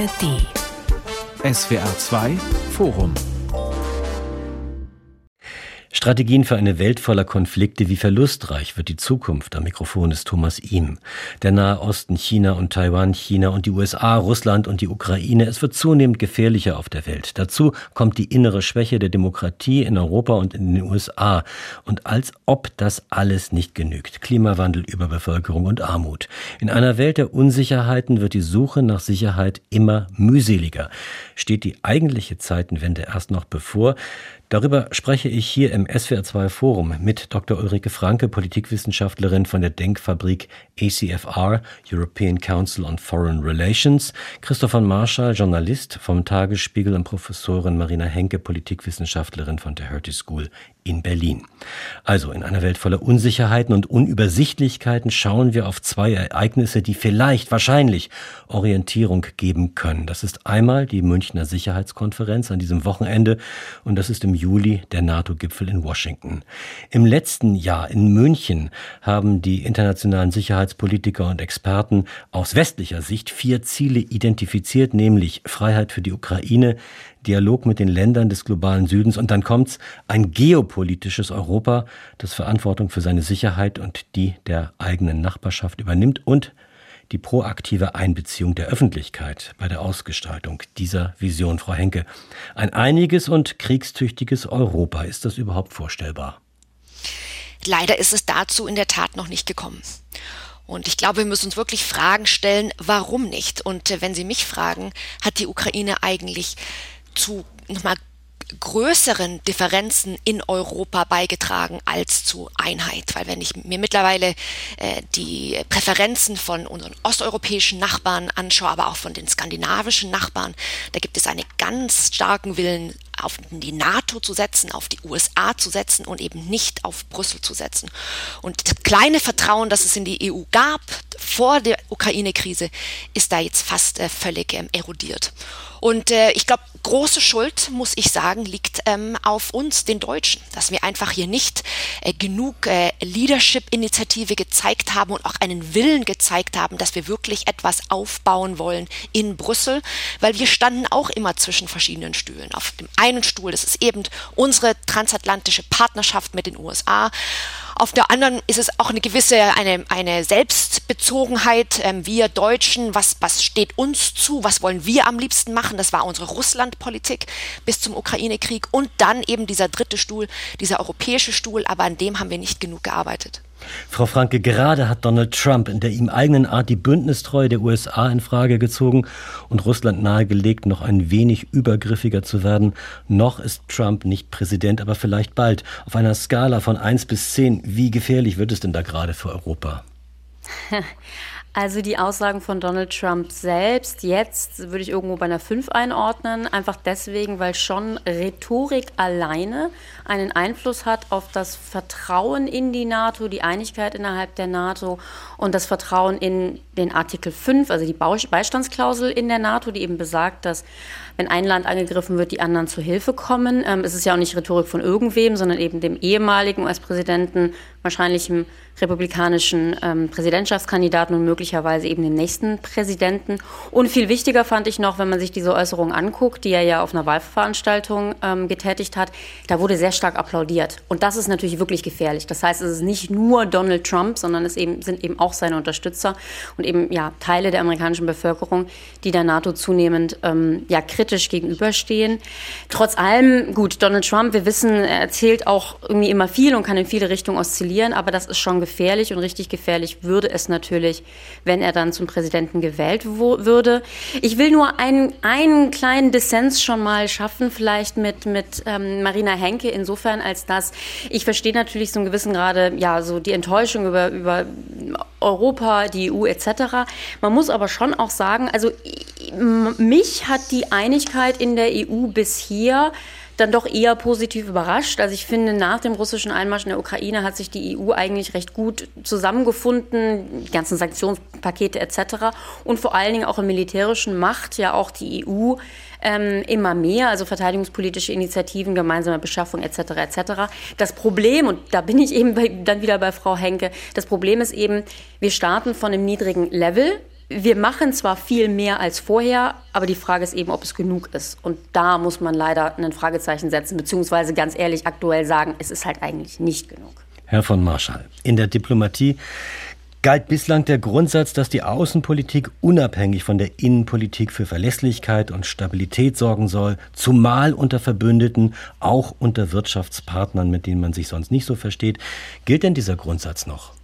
ARD. SWR 2 Forum Strategien für eine Welt voller Konflikte, wie verlustreich wird die Zukunft? Am Mikrofon ist Thomas Ihm. Der Nahe Osten, China und Taiwan, China und die USA, Russland und die Ukraine. Es wird zunehmend gefährlicher auf der Welt. Dazu kommt die innere Schwäche der Demokratie in Europa und in den USA. Und als ob das alles nicht genügt. Klimawandel, Überbevölkerung und Armut. In einer Welt der Unsicherheiten wird die Suche nach Sicherheit immer mühseliger. Steht die eigentliche Zeitenwende erst noch bevor? Darüber spreche ich hier im SWR2 Forum mit Dr. Ulrike Franke, Politikwissenschaftlerin von der Denkfabrik ACFR, European Council on Foreign Relations, Christopher Marschall, Journalist vom Tagesspiegel und Professorin Marina Henke, Politikwissenschaftlerin von der Hertie School in Berlin. Also in einer Welt voller Unsicherheiten und Unübersichtlichkeiten schauen wir auf zwei Ereignisse, die vielleicht, wahrscheinlich Orientierung geben können. Das ist einmal die Münchner Sicherheitskonferenz an diesem Wochenende und das ist im Juli der NATO-Gipfel in Washington. Im letzten Jahr in München haben die internationalen Sicherheitspolitiker und Experten aus westlicher Sicht vier Ziele identifiziert, nämlich Freiheit für die Ukraine, Dialog mit den Ländern des globalen Südens und dann kommt's ein geopolitisches Europa, das Verantwortung für seine Sicherheit und die der eigenen Nachbarschaft übernimmt und die proaktive Einbeziehung der Öffentlichkeit bei der Ausgestaltung dieser Vision, Frau Henke. Ein einiges und kriegstüchtiges Europa, ist das überhaupt vorstellbar? Leider ist es dazu in der Tat noch nicht gekommen. Und ich glaube, wir müssen uns wirklich Fragen stellen, warum nicht? Und äh, wenn Sie mich fragen, hat die Ukraine eigentlich zu nochmal größeren Differenzen in Europa beigetragen als zu Einheit. Weil wenn ich mir mittlerweile äh, die Präferenzen von unseren osteuropäischen Nachbarn anschaue, aber auch von den skandinavischen Nachbarn, da gibt es einen ganz starken Willen, auf die NATO zu setzen, auf die USA zu setzen und eben nicht auf Brüssel zu setzen. Und das kleine Vertrauen, das es in die EU gab vor der Ukraine-Krise, ist da jetzt fast äh, völlig ähm, erodiert. Und äh, ich glaube, große Schuld, muss ich sagen, liegt ähm, auf uns, den Deutschen, dass wir einfach hier nicht äh, genug äh, Leadership-Initiative gezeigt haben und auch einen Willen gezeigt haben, dass wir wirklich etwas aufbauen wollen in Brüssel, weil wir standen auch immer zwischen verschiedenen Stühlen. Auf dem einen Stuhl, das ist eben unsere transatlantische Partnerschaft mit den USA. Auf der anderen ist es auch eine gewisse, eine, eine Selbstbezogenheit. Ähm, wir Deutschen, was, was steht uns zu? Was wollen wir am liebsten machen? Das war unsere Russlandpolitik bis zum Ukraine-Krieg. Und dann eben dieser dritte Stuhl, dieser europäische Stuhl. Aber an dem haben wir nicht genug gearbeitet. Frau Franke, gerade hat Donald Trump in der ihm eigenen Art die Bündnistreue der USA in Frage gezogen und Russland nahegelegt, noch ein wenig übergriffiger zu werden. Noch ist Trump nicht Präsident, aber vielleicht bald. Auf einer Skala von 1 bis 10, wie gefährlich wird es denn da gerade für Europa? Also die Aussagen von Donald Trump selbst, jetzt würde ich irgendwo bei einer 5 einordnen, einfach deswegen, weil schon Rhetorik alleine einen Einfluss hat auf das Vertrauen in die NATO, die Einigkeit innerhalb der NATO und das Vertrauen in den Artikel 5, also die Beistandsklausel in der NATO, die eben besagt, dass wenn ein Land angegriffen wird, die anderen zu Hilfe kommen. Ähm, es ist ja auch nicht Rhetorik von irgendwem, sondern eben dem ehemaligen US-Präsidenten, wahrscheinlich im republikanischen ähm, Präsidentschaftskandidaten und möglicherweise eben den nächsten Präsidenten. Und viel wichtiger fand ich noch, wenn man sich diese Äußerungen anguckt, die er ja auf einer Wahlveranstaltung ähm, getätigt hat, da wurde sehr stark applaudiert. Und das ist natürlich wirklich gefährlich. Das heißt, es ist nicht nur Donald Trump, sondern es eben, sind eben auch seine Unterstützer und eben ja, Teile der amerikanischen Bevölkerung, die der NATO zunehmend ähm, ja, kritisch gegenüberstehen. Trotz allem, gut, Donald Trump, wir wissen, er erzählt auch irgendwie immer viel und kann in viele Richtungen oszillieren, aber das ist schon gefährlich und richtig gefährlich würde es natürlich, wenn er dann zum Präsidenten gewählt würde. Ich will nur einen, einen kleinen Dissens schon mal schaffen, vielleicht mit, mit ähm, Marina Henke, insofern als dass ich verstehe natürlich so einen gewissen Grade, ja, so die Enttäuschung über, über Europa, die EU etc. Man muss aber schon auch sagen, also mich hat die Einigkeit in der EU bis hier dann doch eher positiv überrascht. Also ich finde, nach dem russischen Einmarsch in der Ukraine hat sich die EU eigentlich recht gut zusammengefunden, die ganzen Sanktionspakete etc. Und vor allen Dingen auch im militärischen Macht ja auch die EU ähm, immer mehr, also verteidigungspolitische Initiativen, gemeinsame Beschaffung etc. etc. Das Problem, und da bin ich eben bei, dann wieder bei Frau Henke, das Problem ist eben, wir starten von einem niedrigen Level wir machen zwar viel mehr als vorher, aber die Frage ist eben, ob es genug ist. Und da muss man leider ein Fragezeichen setzen, beziehungsweise ganz ehrlich aktuell sagen, es ist halt eigentlich nicht genug. Herr von Marschall, in der Diplomatie galt bislang der Grundsatz, dass die Außenpolitik unabhängig von der Innenpolitik für Verlässlichkeit und Stabilität sorgen soll, zumal unter Verbündeten, auch unter Wirtschaftspartnern, mit denen man sich sonst nicht so versteht. Gilt denn dieser Grundsatz noch?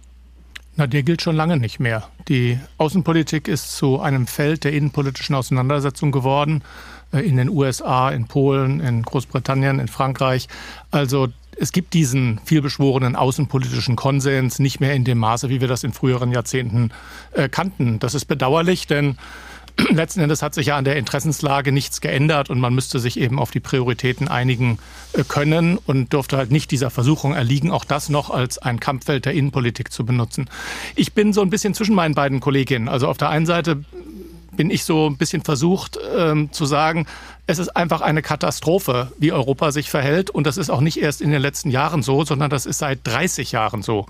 Na, der gilt schon lange nicht mehr. Die Außenpolitik ist zu einem Feld der innenpolitischen Auseinandersetzung geworden. Äh, in den USA, in Polen, in Großbritannien, in Frankreich. Also es gibt diesen vielbeschworenen außenpolitischen Konsens nicht mehr in dem Maße, wie wir das in früheren Jahrzehnten äh, kannten. Das ist bedauerlich, denn letzten Endes hat sich ja an der Interessenslage nichts geändert und man müsste sich eben auf die Prioritäten einigen äh, können und dürfte halt nicht dieser Versuchung erliegen, auch das noch als ein Kampffeld der Innenpolitik zu benutzen. Ich bin so ein bisschen zwischen meinen beiden Kolleginnen. Also auf der einen Seite bin ich so ein bisschen versucht ähm, zu sagen, es ist einfach eine Katastrophe, wie Europa sich verhält. Und das ist auch nicht erst in den letzten Jahren so, sondern das ist seit 30 Jahren so.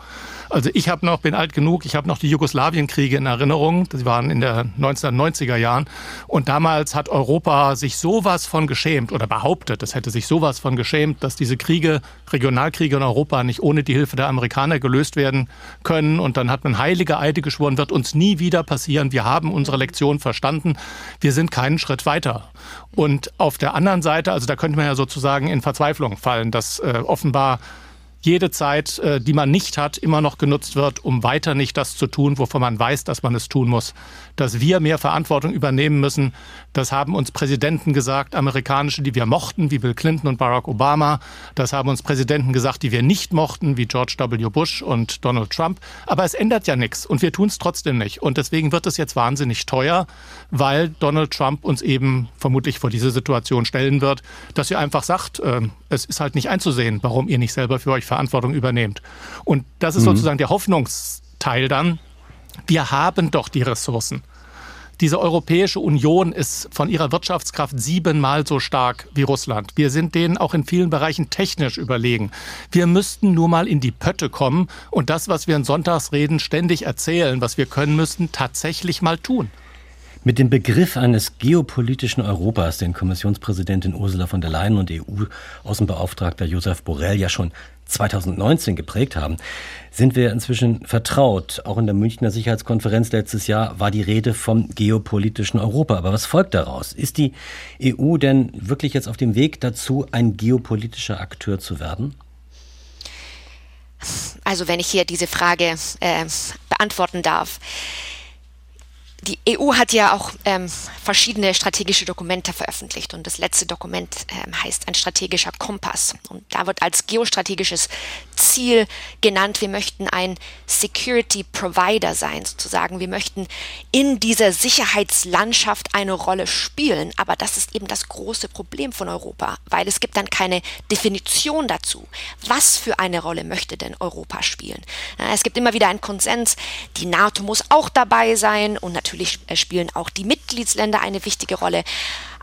Also ich habe noch, bin alt genug, ich habe noch die Jugoslawienkriege in Erinnerung. Die waren in der 1990er Jahren. Und damals hat Europa sich sowas von geschämt oder behauptet, es hätte sich sowas von geschämt, dass diese Kriege, Regionalkriege in Europa nicht ohne die Hilfe der Amerikaner gelöst werden können. Und dann hat man heilige Eide geschworen, wird uns nie wieder passieren. Wir haben unsere Lektion verstanden. Wir sind keinen Schritt weiter. Und auf der anderen Seite, also da könnte man ja sozusagen in Verzweiflung fallen, dass äh, offenbar jede Zeit, äh, die man nicht hat, immer noch genutzt wird, um weiter nicht das zu tun, wovon man weiß, dass man es tun muss. Dass wir mehr Verantwortung übernehmen müssen, das haben uns Präsidenten gesagt, amerikanische, die wir mochten, wie Bill Clinton und Barack Obama. Das haben uns Präsidenten gesagt, die wir nicht mochten, wie George W. Bush und Donald Trump. Aber es ändert ja nichts und wir tun es trotzdem nicht. Und deswegen wird es jetzt wahnsinnig teuer, weil Donald Trump uns eben vermutlich vor diese Situation stellen wird, dass er einfach sagt, äh, es ist halt nicht einzusehen, warum ihr nicht selber für euch Verantwortung übernehmt. Und das ist mhm. sozusagen der Hoffnungsteil dann. Wir haben doch die Ressourcen. Diese Europäische Union ist von ihrer Wirtschaftskraft siebenmal so stark wie Russland. Wir sind denen auch in vielen Bereichen technisch überlegen. Wir müssten nur mal in die Pötte kommen und das, was wir in Sonntagsreden ständig erzählen, was wir können müssten, tatsächlich mal tun. Mit dem Begriff eines geopolitischen Europas, den Kommissionspräsidentin Ursula von der Leyen und EU-Außenbeauftragter Josef Borrell ja schon 2019 geprägt haben, sind wir inzwischen vertraut. Auch in der Münchner Sicherheitskonferenz letztes Jahr war die Rede vom geopolitischen Europa. Aber was folgt daraus? Ist die EU denn wirklich jetzt auf dem Weg dazu, ein geopolitischer Akteur zu werden? Also wenn ich hier diese Frage äh, beantworten darf die EU hat ja auch ähm, verschiedene strategische Dokumente veröffentlicht und das letzte Dokument ähm, heißt ein strategischer Kompass. Und da wird als geostrategisches Ziel genannt, wir möchten ein Security Provider sein, sozusagen. Wir möchten in dieser Sicherheitslandschaft eine Rolle spielen. Aber das ist eben das große Problem von Europa, weil es gibt dann keine Definition dazu. Was für eine Rolle möchte denn Europa spielen? Es gibt immer wieder einen Konsens, die NATO muss auch dabei sein und natürlich äh, spielen auch die Mitgliedsländer eine wichtige Rolle.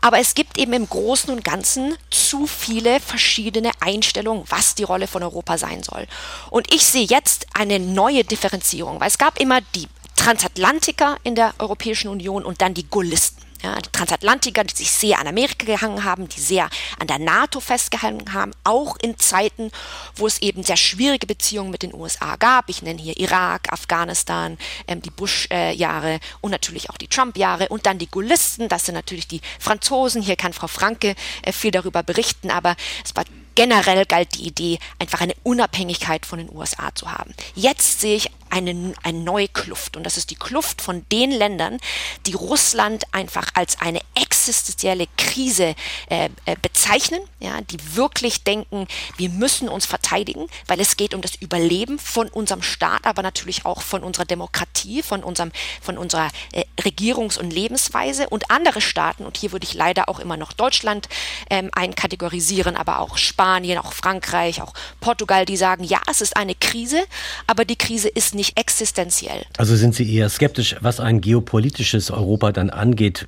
Aber es gibt eben im Großen und Ganzen zu viele verschiedene Einstellungen, was die Rolle von Europa sein soll. Und ich sehe jetzt eine neue Differenzierung, weil es gab immer die Transatlantiker in der Europäischen Union und dann die Gullisten. Ja, die Transatlantiker, die sich sehr an Amerika gehangen haben, die sehr an der NATO festgehalten haben, auch in Zeiten, wo es eben sehr schwierige Beziehungen mit den USA gab. Ich nenne hier Irak, Afghanistan, ähm, die Bush-Jahre äh, und natürlich auch die Trump-Jahre und dann die Gullisten, das sind natürlich die Franzosen. Hier kann Frau Franke äh, viel darüber berichten, aber es war generell galt die Idee, einfach eine Unabhängigkeit von den USA zu haben. Jetzt sehe ich eine, eine neue Kluft. Und das ist die Kluft von den Ländern, die Russland einfach als eine existenzielle Krise äh, äh, bezeichnen, ja, die wirklich denken, wir müssen uns verteidigen, weil es geht um das Überleben von unserem Staat, aber natürlich auch von unserer Demokratie, von, unserem, von unserer äh, Regierungs- und Lebensweise. Und andere Staaten, und hier würde ich leider auch immer noch Deutschland ähm, einkategorisieren, aber auch Spanien, auch Frankreich, auch Portugal, die sagen, ja, es ist eine Krise, aber die Krise ist nicht nicht existenziell. Also sind Sie eher skeptisch, was ein geopolitisches Europa dann angeht.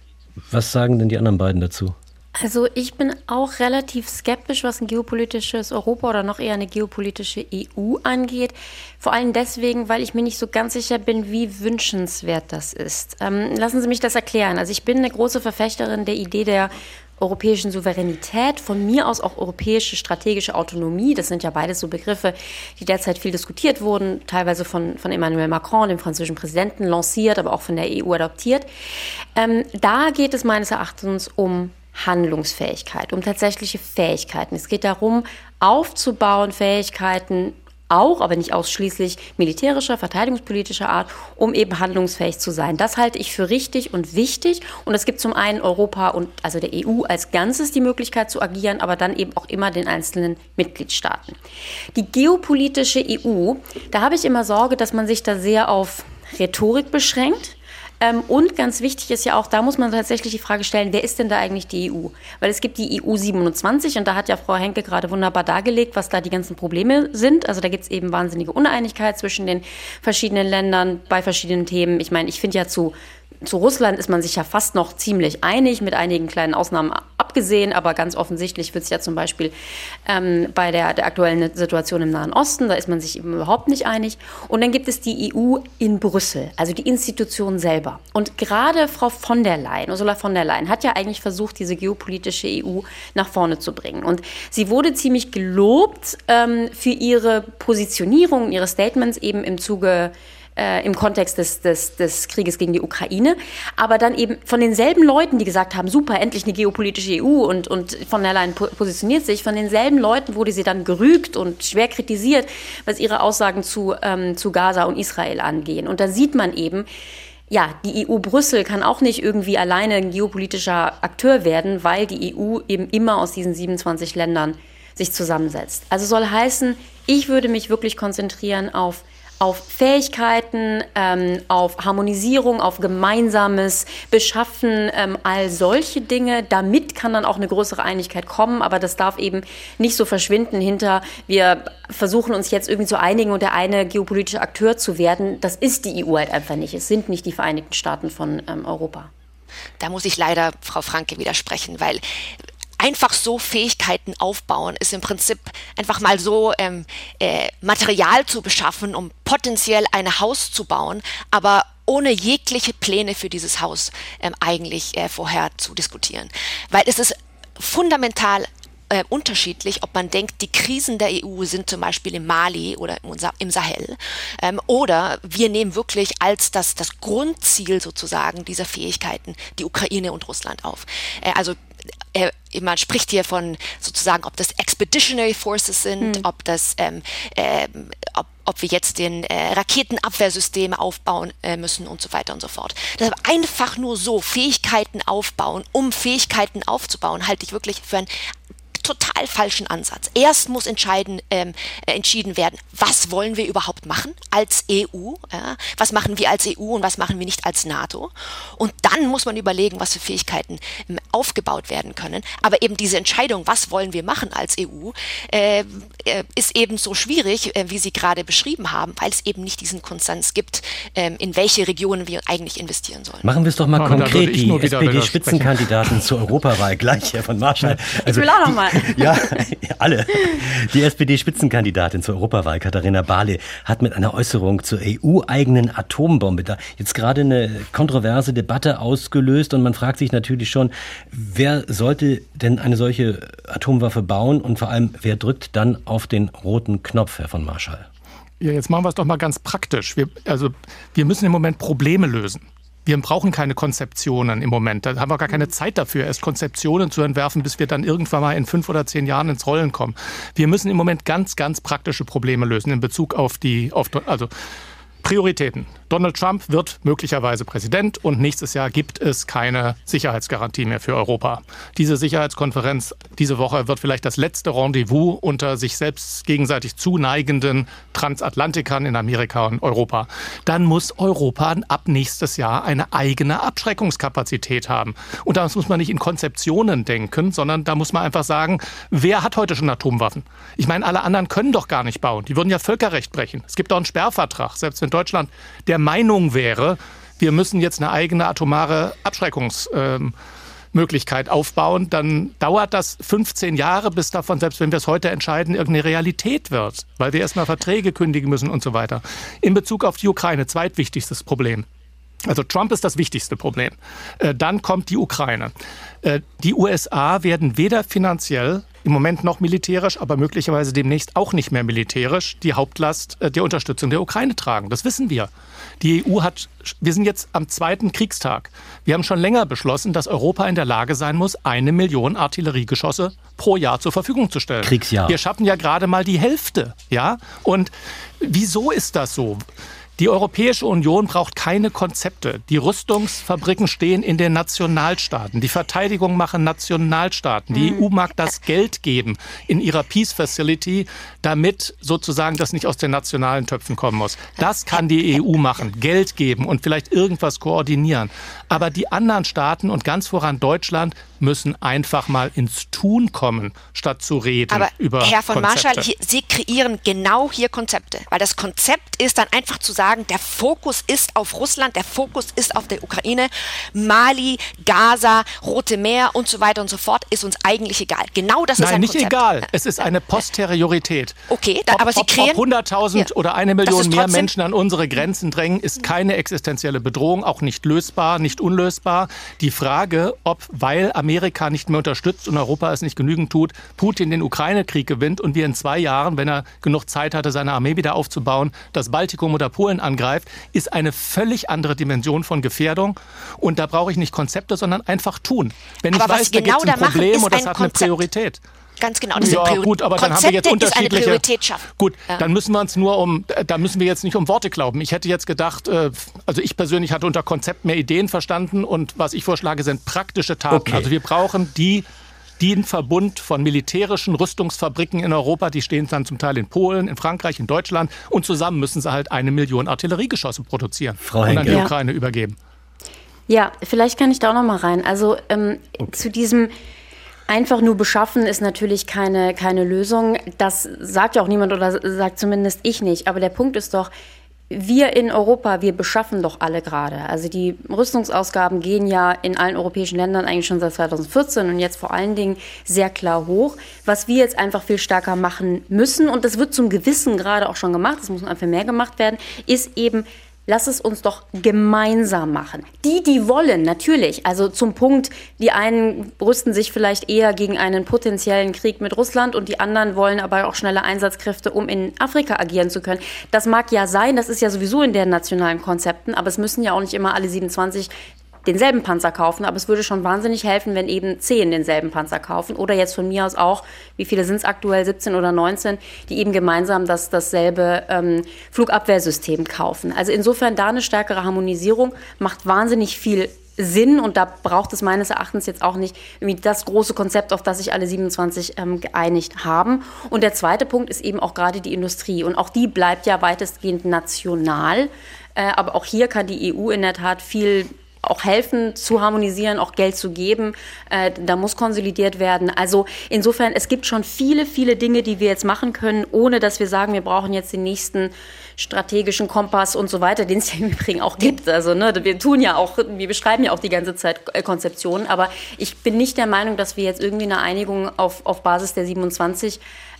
Was sagen denn die anderen beiden dazu? Also ich bin auch relativ skeptisch, was ein geopolitisches Europa oder noch eher eine geopolitische EU angeht. Vor allem deswegen, weil ich mir nicht so ganz sicher bin, wie wünschenswert das ist. Ähm, lassen Sie mich das erklären. Also ich bin eine große Verfechterin der Idee der europäischen Souveränität, von mir aus auch europäische strategische Autonomie. Das sind ja beides so Begriffe, die derzeit viel diskutiert wurden, teilweise von, von Emmanuel Macron, dem französischen Präsidenten, lanciert, aber auch von der EU adoptiert. Ähm, da geht es meines Erachtens um Handlungsfähigkeit, um tatsächliche Fähigkeiten. Es geht darum, aufzubauen Fähigkeiten, auch, aber nicht ausschließlich militärischer, verteidigungspolitischer Art, um eben handlungsfähig zu sein. Das halte ich für richtig und wichtig. Und es gibt zum einen Europa und also der EU als Ganzes die Möglichkeit zu agieren, aber dann eben auch immer den einzelnen Mitgliedstaaten. Die geopolitische EU, da habe ich immer Sorge, dass man sich da sehr auf Rhetorik beschränkt und ganz wichtig ist ja auch, da muss man tatsächlich die Frage stellen, wer ist denn da eigentlich die EU? Weil es gibt die EU 27 und da hat ja Frau Henke gerade wunderbar dargelegt, was da die ganzen Probleme sind. Also da gibt es eben wahnsinnige Uneinigkeit zwischen den verschiedenen Ländern bei verschiedenen Themen. Ich meine, ich finde ja zu zu Russland ist man sich ja fast noch ziemlich einig, mit einigen kleinen Ausnahmen abgesehen, aber ganz offensichtlich wird es ja zum Beispiel ähm, bei der, der aktuellen Situation im Nahen Osten, da ist man sich eben überhaupt nicht einig. Und dann gibt es die EU in Brüssel, also die Institution selber. Und gerade Frau von der Leyen, Ursula von der Leyen, hat ja eigentlich versucht, diese geopolitische EU nach vorne zu bringen. Und sie wurde ziemlich gelobt ähm, für ihre Positionierung, ihre Statements eben im Zuge äh, im Kontext des, des, des Krieges gegen die Ukraine, aber dann eben von denselben Leuten, die gesagt haben, super, endlich eine geopolitische EU und, und von der Leyen positioniert sich, von denselben Leuten wurde sie dann gerügt und schwer kritisiert, was ihre Aussagen zu, ähm, zu Gaza und Israel angehen. Und da sieht man eben, ja, die EU Brüssel kann auch nicht irgendwie alleine ein geopolitischer Akteur werden, weil die EU eben immer aus diesen 27 Ländern sich zusammensetzt. Also soll heißen, ich würde mich wirklich konzentrieren auf auf Fähigkeiten, ähm, auf Harmonisierung, auf gemeinsames Beschaffen, ähm, all solche Dinge. Damit kann dann auch eine größere Einigkeit kommen, aber das darf eben nicht so verschwinden hinter, wir versuchen uns jetzt irgendwie zu einigen und der eine geopolitische Akteur zu werden. Das ist die EU halt einfach nicht. Es sind nicht die Vereinigten Staaten von ähm, Europa. Da muss ich leider Frau Franke widersprechen, weil einfach so Fähigkeiten aufbauen, ist im Prinzip einfach mal so ähm, äh, Material zu beschaffen, um potenziell ein Haus zu bauen, aber ohne jegliche Pläne für dieses Haus ähm, eigentlich äh, vorher zu diskutieren. Weil es ist fundamental äh, unterschiedlich, ob man denkt, die Krisen der EU sind zum Beispiel im Mali oder im Sahel, ähm, oder wir nehmen wirklich als das, das Grundziel sozusagen dieser Fähigkeiten die Ukraine und Russland auf. Äh, also äh, man spricht hier von sozusagen, ob das Expeditionary Forces sind, mhm. ob das, ähm, äh, ob, ob wir jetzt den äh, Raketenabwehrsysteme aufbauen äh, müssen und so weiter und so fort. Deshalb einfach nur so Fähigkeiten aufbauen, um Fähigkeiten aufzubauen, halte ich wirklich für ein total falschen Ansatz. Erst muss entscheiden, ähm, äh, entschieden werden, was wollen wir überhaupt machen als EU, ja? was machen wir als EU und was machen wir nicht als NATO. Und dann muss man überlegen, was für Fähigkeiten ähm, aufgebaut werden können. Aber eben diese Entscheidung, was wollen wir machen als EU, äh, äh, ist eben so schwierig, äh, wie Sie gerade beschrieben haben, weil es eben nicht diesen Konsens gibt, ähm, in welche Regionen wir eigentlich investieren sollen. Machen wir es doch mal Aber konkret. Die SPD-Spitzenkandidaten zur Europawahl gleich, Herr von Marschall. Also, ich will auch noch mal. ja, alle. Die SPD-Spitzenkandidatin zur Europawahl, Katharina Barley, hat mit einer Äußerung zur EU-eigenen Atombombe da jetzt gerade eine kontroverse Debatte ausgelöst und man fragt sich natürlich schon, wer sollte denn eine solche Atomwaffe bauen und vor allem, wer drückt dann auf den roten Knopf, Herr von Marschall? Ja, jetzt machen wir es doch mal ganz praktisch. Wir, also, wir müssen im Moment Probleme lösen wir brauchen keine Konzeptionen im Moment. Da haben wir gar keine mhm. Zeit dafür, erst Konzeptionen zu entwerfen, bis wir dann irgendwann mal in fünf oder zehn Jahren ins Rollen kommen. Wir müssen im Moment ganz, ganz praktische Probleme lösen in Bezug auf die, auf, also Prioritäten. Donald Trump wird möglicherweise Präsident und nächstes Jahr gibt es keine Sicherheitsgarantie mehr für Europa. Diese Sicherheitskonferenz diese Woche wird vielleicht das letzte Rendezvous unter sich selbst gegenseitig zuneigenden Transatlantikern in Amerika und Europa. Dann muss Europa ab nächstes Jahr eine eigene Abschreckungskapazität haben. Und das muss man nicht in Konzeptionen denken, sondern da muss man einfach sagen, wer hat heute schon Atomwaffen? Ich meine, alle anderen können doch gar nicht bauen. Die würden ja Völkerrecht brechen. Es gibt auch einen Sperrvertrag, selbst wenn Deutschland der Meinung wäre, wir müssen jetzt eine eigene atomare Abschreckungsmöglichkeit Möglichkeit aufbauen, dann dauert das 15 Jahre, bis davon, selbst wenn wir es heute entscheiden, irgendeine Realität wird, weil wir erstmal Verträge kündigen müssen und so weiter. In Bezug auf die Ukraine, zweitwichtigstes Problem. Also Trump ist das wichtigste Problem. Äh, dann kommt die Ukraine. Äh, die USA werden weder finanziell im Moment noch militärisch, aber möglicherweise demnächst auch nicht mehr militärisch die Hauptlast äh, der Unterstützung der Ukraine tragen. Das wissen wir. Die EU hat, wir sind jetzt am zweiten Kriegstag. Wir haben schon länger beschlossen, dass Europa in der Lage sein muss, eine Million Artilleriegeschosse pro Jahr zur Verfügung zu stellen. Kriegsjahr. Wir schaffen ja gerade mal die Hälfte, ja? Und wieso ist das so? Die Europäische Union braucht keine Konzepte. Die Rüstungsfabriken stehen in den Nationalstaaten. Die Verteidigung machen Nationalstaaten. Die EU mag das Geld geben in ihrer Peace Facility, damit sozusagen das nicht aus den nationalen Töpfen kommen muss. Das kann die EU machen. Geld geben und vielleicht irgendwas koordinieren. Aber die anderen Staaten und ganz voran Deutschland müssen einfach mal ins Tun kommen, statt zu reden Aber über Herr von Konzepte. Marschall, hier, Sie kreieren genau hier Konzepte, weil das Konzept ist dann einfach zu sagen, der Fokus ist auf Russland, der Fokus ist auf der Ukraine, Mali, Gaza, Rote Meer und so weiter und so fort ist uns eigentlich egal. Genau das ist Nein, ein nicht Konzept. egal. Es ist eine Posteriorität. Okay, da, Ob, aber Sie ob, kreieren ob 100.000 Ja. oder eine Million ist mehr Menschen an unsere Grenzen drängen, ist keine existenzielle Bedrohung, auch nicht lösbar, nicht unlösbar. Die Frage, ob, weil Amerika nicht mehr unterstützt und Europa es nicht genügend tut, Putin den Ukraine-Krieg gewinnt und wir in zwei Jahren, wenn er genug Zeit hatte, seine Armee wieder aufzubauen, das Baltikum oder Polen angreift, ist eine völlig andere Dimension von Gefährdung. Und da brauche ich nicht Konzepte, sondern einfach tun. Wenn Aber ich was weiß, Sie da gibt genau es ein Problem ist und das ein hat eine Konzept. Priorität. Ganz genau. Das Ja, sind Priori- gut, aber dann haben wir jetzt Konzepte ist eine unterschiedliche. Priorität schaffen. Gut, Ja. dann müssen wir uns nur um, da müssen wir jetzt nicht um Worte glauben. Ich hätte jetzt gedacht, äh, also ich persönlich hatte unter Konzept mehr Ideen verstanden und was ich vorschlage, sind praktische Taten. Okay. Also wir brauchen die den Verbund von militärischen Rüstungsfabriken in Europa, die stehen dann zum Teil in Polen, in Frankreich, in Deutschland und zusammen müssen sie halt eine Million Artilleriegeschosse produzieren Frau und an die. Ja. Ukraine übergeben. Ja, vielleicht kann ich da auch noch mal rein. Also ähm, zu diesem einfach nur beschaffen ist natürlich keine, keine Lösung. Das sagt ja auch niemand oder sagt zumindest ich nicht. Aber der Punkt ist doch, wir in Europa, wir beschaffen doch alle gerade. Also die Rüstungsausgaben gehen ja in allen europäischen Ländern eigentlich schon seit 2014 und jetzt vor allen Dingen sehr klar hoch. Was wir jetzt einfach viel stärker machen müssen, und das wird zum Gewissen gerade auch schon gemacht, das muss einfach mehr gemacht werden, ist eben Lass es uns doch gemeinsam machen. Die, die wollen, natürlich. Also zum Punkt, die einen rüsten sich vielleicht eher gegen einen potenziellen Krieg mit Russland und die anderen wollen aber auch schnelle Einsatzkräfte, um in Afrika agieren zu können. Das mag ja sein, das ist ja sowieso in den nationalen Konzepten, aber es müssen ja auch nicht immer alle 27 denselben Panzer kaufen, aber es würde schon wahnsinnig helfen, wenn eben zehn denselben Panzer kaufen oder jetzt von mir aus auch, wie viele sind es aktuell, 17 oder 19, die eben gemeinsam das, dasselbe ähm, Flugabwehrsystem kaufen. Also insofern da eine stärkere Harmonisierung macht wahnsinnig viel Sinn und da braucht es meines Erachtens jetzt auch nicht irgendwie das große Konzept, auf das sich alle 27 ähm, geeinigt haben. Und der zweite Punkt ist eben auch gerade die Industrie und auch die bleibt ja weitestgehend national, äh, aber auch hier kann die EU in der Tat viel auch helfen zu harmonisieren, auch Geld zu geben. Äh, da muss konsolidiert werden. Also insofern, es gibt schon viele, viele Dinge, die wir jetzt machen können, ohne dass wir sagen, wir brauchen jetzt den nächsten strategischen Kompass und so weiter, den es ja im Übrigen auch gibt. Also ne, wir tun ja auch, wir beschreiben ja auch die ganze Zeit äh, Konzeptionen, aber ich bin nicht der Meinung, dass wir jetzt irgendwie eine Einigung auf, auf Basis der 27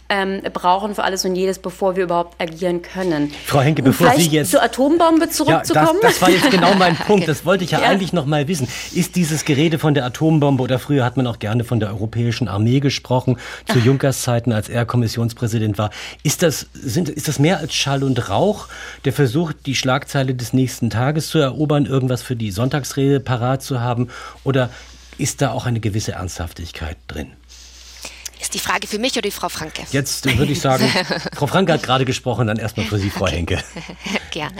ähm, brauchen für alles und jedes, bevor wir überhaupt agieren können. Frau Henke, bevor Sie jetzt- zur Atombombe Ja, das, zurückzukommen. das war jetzt genau mein Punkt. Das wollte ich ja, Ja. eigentlich noch mal wissen. Ist dieses Gerede von der Atombombe oder früher hat man auch gerne von der europäischen Armee gesprochen, zu Junkers Zeiten, als er Kommissionspräsident war. Ist das, sind, ist das mehr als Schall und Rauch, der versucht, die Schlagzeile des nächsten Tages zu erobern, irgendwas für die Sonntagsrede parat zu haben? Oder ist da auch eine gewisse Ernsthaftigkeit drin? Ist die Frage für mich oder die Frau Franke? Jetzt würde ich sagen, Frau Franke hat gerade gesprochen, dann erstmal für Sie, Frau Henke. Gerne.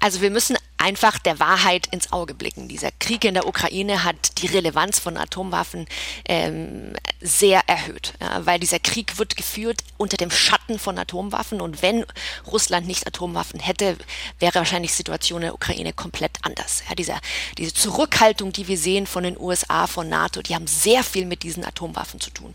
Also wir müssen einfach der Wahrheit ins Auge blicken. Dieser Krieg in der Ukraine hat die Relevanz von Atomwaffen ähm, sehr erhöht, ja, weil dieser Krieg wird geführt unter dem Schatten von Atomwaffen und wenn Russland nicht Atomwaffen hätte, wäre wahrscheinlich die Situation in der Ukraine komplett anders. Ja, dieser, diese Zurückhaltung, die wir sehen von den USA, von NATO, die haben sehr viel mit diesen Atomwaffen zu tun.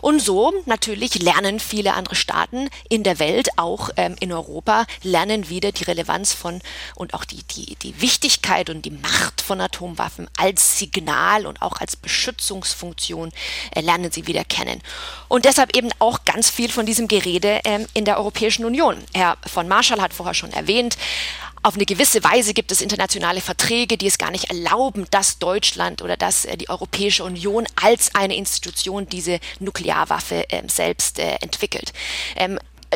Und so natürlich lernen viele andere Staaten in der Welt, auch ähm, in Europa, lernen wieder die Relevanz von und auch die, die die, Wichtigkeit und die Macht von Atomwaffen als Signal und auch als Beschützungsfunktion äh, lernen sie wieder kennen. Und deshalb eben auch ganz viel von diesem Gerede ähm, in der Europäischen Union. Herr von Marschall hat vorher schon erwähnt, auf eine gewisse Weise gibt es internationale Verträge, die es gar nicht erlauben, dass Deutschland oder dass äh, die Europäische Union als eine Institution diese Nuklearwaffe äh, selbst äh, entwickelt.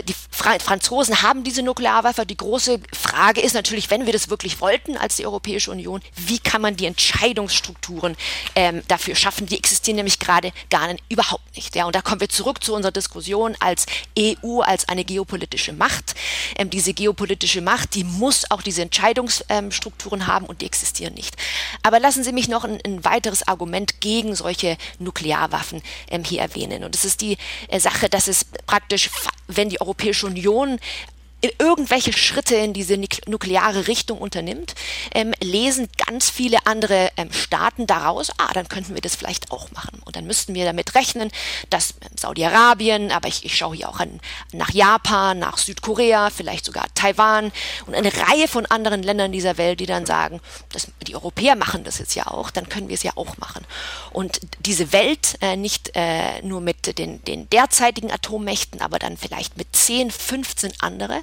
Die Franzosen haben diese Nuklearwaffe. Die große Frage ist natürlich, wenn wir das wirklich wollten als die Europäische Union, wie kann man die Entscheidungsstrukturen ähm, dafür schaffen? Die existieren nämlich gerade gar nicht, überhaupt nicht. Ja, und da kommen wir zurück zu unserer Diskussion als EU, als eine geopolitische Macht. Ähm, diese geopolitische Macht, die muss auch diese Entscheidungsstrukturen ähm, haben und die existieren nicht. Aber lassen Sie mich noch ein, ein weiteres Argument gegen solche Nuklearwaffen ähm, hier erwähnen. Und das ist die äh, Sache, dass es praktisch, wenn die Europäische Union irgendwelche Schritte in diese nukleare Richtung unternimmt, ähm, lesen ganz viele andere ähm, Staaten daraus, ah, dann könnten wir das vielleicht auch machen. Und dann müssten wir damit rechnen, dass ähm, Saudi-Arabien, aber ich, ich schaue hier auch an, nach Japan, nach Südkorea, vielleicht sogar Taiwan und eine Reihe von anderen Ländern dieser Welt, die dann sagen, das, die Europäer machen das jetzt ja auch, dann können wir es ja auch machen. Und diese Welt, äh, nicht äh, nur mit den, den derzeitigen Atommächten, aber dann vielleicht mit 10, 15 andere,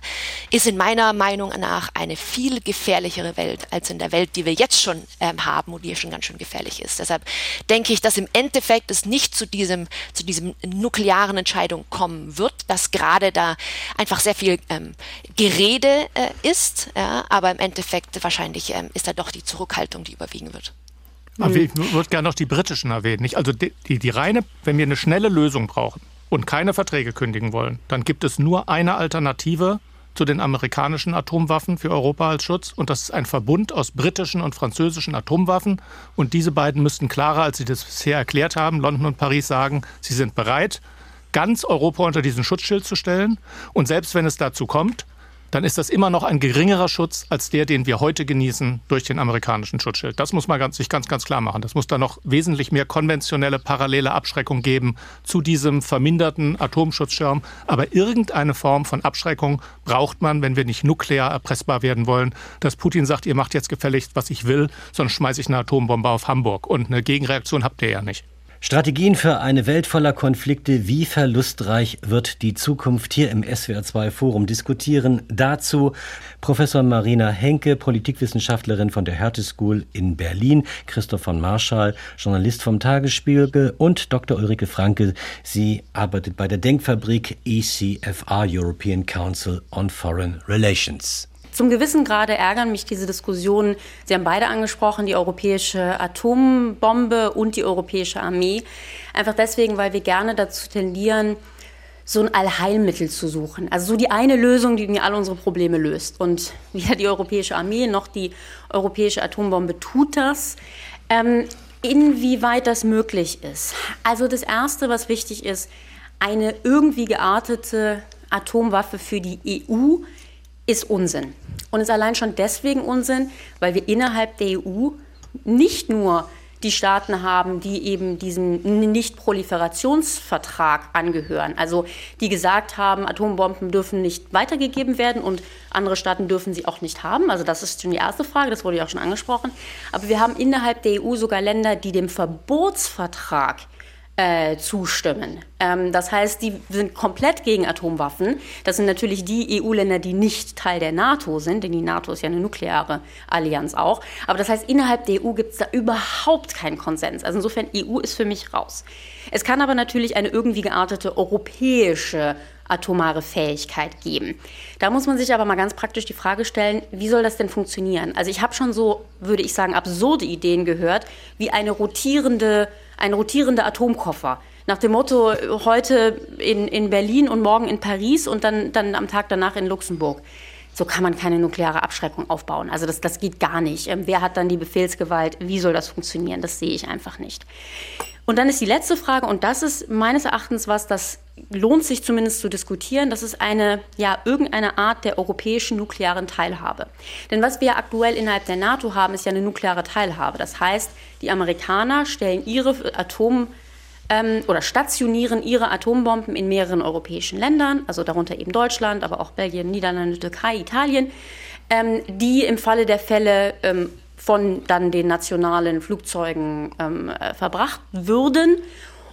ist in meiner Meinung nach eine viel gefährlichere Welt als in der Welt, die wir jetzt schon ähm, haben und die schon ganz schön gefährlich ist. Deshalb denke ich, dass im Endeffekt es nicht zu diesem, zu diesem nuklearen Entscheidung kommen wird, dass gerade da einfach sehr viel ähm, Gerede äh, ist, ja, aber im Endeffekt wahrscheinlich ähm, ist da doch die Zurückhaltung, die überwiegen wird. Aber ich würde gerne noch die britischen erwähnen. Nicht? Also die, die, die reine, wenn wir eine schnelle Lösung brauchen und keine Verträge kündigen wollen, dann gibt es nur eine Alternative zu den amerikanischen Atomwaffen für Europa als Schutz. Und das ist ein Verbund aus britischen und französischen Atomwaffen. Und diese beiden müssten klarer, als sie das bisher erklärt haben, London und Paris sagen, sie sind bereit, ganz Europa unter diesen Schutzschild zu stellen. Und selbst wenn es dazu kommt, dann ist das immer noch ein geringerer Schutz als der, den wir heute genießen durch den amerikanischen Schutzschild. Das muss man ganz, sich ganz, ganz klar machen. Das muss da noch wesentlich mehr konventionelle parallele Abschreckung geben zu diesem verminderten Atomschutzschirm. Aber irgendeine Form von Abschreckung braucht man, wenn wir nicht nuklear erpressbar werden wollen. Dass Putin sagt, ihr macht jetzt gefälligst, was ich will, sonst schmeiße ich eine Atombombe auf Hamburg. Und eine Gegenreaktion habt ihr ja nicht. Strategien für eine Welt voller Konflikte. Wie verlustreich wird die Zukunft hier im SWR2 Forum diskutieren? Dazu Professor Marina Henke, Politikwissenschaftlerin von der Hertie School in Berlin, Christoph von Marschall, Journalist vom Tagesspiegel und Dr. Ulrike Franke. Sie arbeitet bei der Denkfabrik ECFR, European Council on Foreign Relations. Zum gewissen Grade ärgern mich diese Diskussionen. Sie haben beide angesprochen, die europäische Atombombe und die europäische Armee. Einfach deswegen, weil wir gerne dazu tendieren, so ein Allheilmittel zu suchen. Also so die eine Lösung, die mir all unsere Probleme löst. Und weder die europäische Armee noch die europäische Atombombe tut das. Ähm, inwieweit das möglich ist. Also das Erste, was wichtig ist, eine irgendwie geartete Atomwaffe für die EU ist Unsinn. Und ist allein schon deswegen Unsinn, weil wir innerhalb der EU nicht nur die Staaten haben, die eben diesem Nichtproliferationsvertrag angehören. Also die gesagt haben, Atombomben dürfen nicht weitergegeben werden und andere Staaten dürfen sie auch nicht haben. Also das ist schon die erste Frage, das wurde ja auch schon angesprochen. Aber wir haben innerhalb der EU sogar Länder, die dem Verbotsvertrag äh, zustimmen. Ähm, das heißt, die sind komplett gegen Atomwaffen. Das sind natürlich die EU-Länder, die nicht Teil der NATO sind, denn die NATO ist ja eine nukleare Allianz auch. Aber das heißt, innerhalb der EU gibt es da überhaupt keinen Konsens. Also insofern, EU ist für mich raus. Es kann aber natürlich eine irgendwie geartete europäische atomare Fähigkeit geben. Da muss man sich aber mal ganz praktisch die Frage stellen, wie soll das denn funktionieren? Also ich habe schon so, würde ich sagen, absurde Ideen gehört, wie eine rotierende, ein rotierender Atomkoffer. Nach dem Motto, heute in, in Berlin und morgen in Paris und dann, dann am Tag danach in Luxemburg. So kann man keine nukleare Abschreckung aufbauen. Also das, das geht gar nicht. Ähm, wer hat dann die Befehlsgewalt? Wie soll das funktionieren? Das sehe ich einfach nicht. Und dann ist die letzte Frage, und das ist meines Erachtens was, das lohnt sich zumindest zu diskutieren, das ist eine, ja, irgendeine Art der europäischen nuklearen Teilhabe. Denn was wir aktuell innerhalb der NATO haben, ist ja eine nukleare Teilhabe. Das heißt, die Amerikaner stellen ihre Atom- ähm, oder stationieren ihre Atombomben in mehreren europäischen Ländern, also darunter eben Deutschland, aber auch Belgien, Niederlande, Türkei, Italien. ähm, die im Falle der Fälle ähm, von dann den nationalen Flugzeugen ähm, äh, verbracht würden.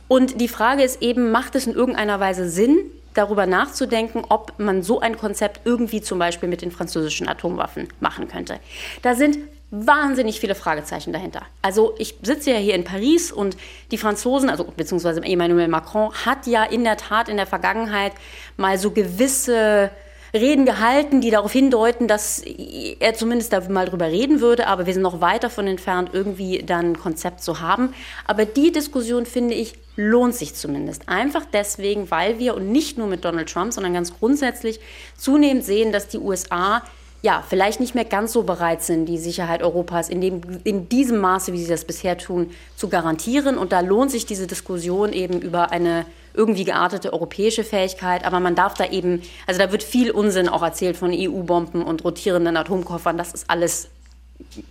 Und die Frage ist eben, macht es in irgendeiner Weise Sinn, darüber nachzudenken, ob man so ein Konzept irgendwie zum Beispiel mit den französischen Atomwaffen machen könnte. Da sind wahnsinnig viele Fragezeichen dahinter. Also ich sitze ja hier in Paris und die Franzosen, also beziehungsweise Emmanuel Macron, hat ja in der Tat in der Vergangenheit mal so gewisse Reden gehalten, die darauf hindeuten, dass er zumindest da mal drüber reden würde, aber wir sind noch weit davon entfernt, irgendwie dann ein Konzept zu haben. Aber die Diskussion, finde ich, lohnt sich zumindest. Einfach deswegen, weil wir und nicht nur mit Donald Trump, sondern ganz grundsätzlich zunehmend sehen, dass die USA ja, vielleicht nicht mehr ganz so bereit sind, die Sicherheit Europas in, dem, in diesem Maße, wie sie das bisher tun, zu garantieren. Und da lohnt sich diese Diskussion eben über eine irgendwie geartete europäische Fähigkeit. Aber man darf da eben, also da wird viel Unsinn auch erzählt von EU-Bomben und rotierenden Atomkoffern. Das ist alles